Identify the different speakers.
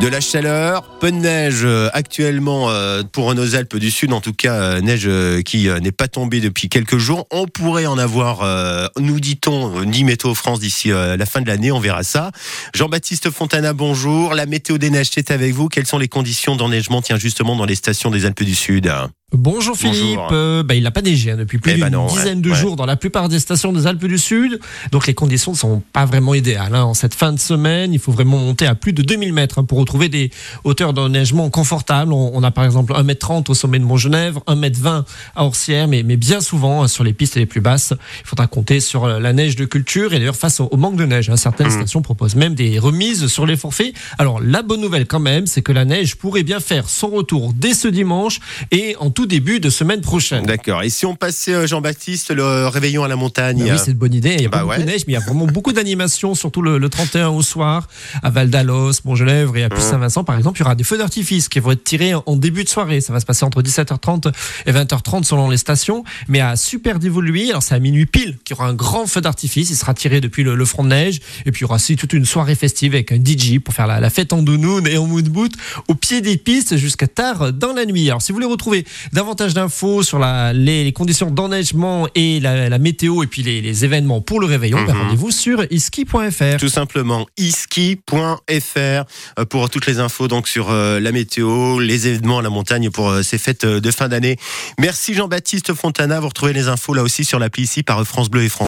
Speaker 1: De la chaleur, peu de neige euh, actuellement euh, pour nos Alpes du Sud, en tout cas euh, neige qui n'est pas tombée depuis quelques jours. On pourrait en avoir, nous dit-on, ni Météo France d'ici la fin de l'année, on verra ça. Jean-Baptiste Fontana, bonjour. La météo des neiges, c'est avec vous. Quelles sont les conditions d'enneigement, tiens, justement, dans les stations des Alpes du Sud?
Speaker 2: Bonjour Philippe, euh, bah, il n'a pas neigé hein, depuis plus eh ben d'une dizaine de jours dans la plupart des stations des Alpes du Sud, donc les conditions ne sont pas vraiment idéales. Hein. En cette fin de semaine, il faut vraiment monter à plus de 2000 mètres hein, pour retrouver des hauteurs d'enneigement confortables. On, a par exemple 1m30 au sommet de Mont-Genèvre, 1m20 à Orsières, mais, mais bien souvent sur les pistes les plus basses, il faudra compter sur la neige de culture et d'ailleurs face au, manque de neige. Certaines mmh. stations proposent même des remises sur les forfaits. Alors la bonne nouvelle quand même, c'est que la neige pourrait bien faire son retour dès ce dimanche et en tout début de semaine prochaine.
Speaker 1: D'accord. Et si on passait, euh, Jean-Baptiste, le réveillon à la montagne
Speaker 2: bah Oui, c'est une bonne idée. Il y a bah pas beaucoup de neige, mais il y a vraiment beaucoup d'animations, surtout le, 31 au soir, à Val d'Alos, Montgenèvre et à Puy-Saint-Vincent, par exemple. Il y aura des feux d'artifice qui vont être tirés en début de soirée. Ça va se passer entre 17h30 et 20h30 selon les stations. Mais à Super lui alors c'est à minuit pile qu'il y aura un grand feu d'artifice. Il sera tiré depuis le, front de neige. Et puis il y aura aussi toute une soirée festive avec un DJ pour faire la, fête en dounoun et en mood boot au pied des pistes jusqu'à tard dans la nuit. Alors si vous voulez retrouver davantage d'infos sur la, les, conditions d'enneigement et la, météo et puis les, événements pour le réveillon, ben, mhm. rendez-vous sur iski.fr.
Speaker 1: Tout simplement, iski.fr euh, pour toutes les infos donc sur euh, la météo, les événements à la montagne pour euh, ces fêtes de fin d'année. Merci Jean-Baptiste Fontana. Vous retrouvez les infos là aussi sur l'appli ici par France Bleu et France.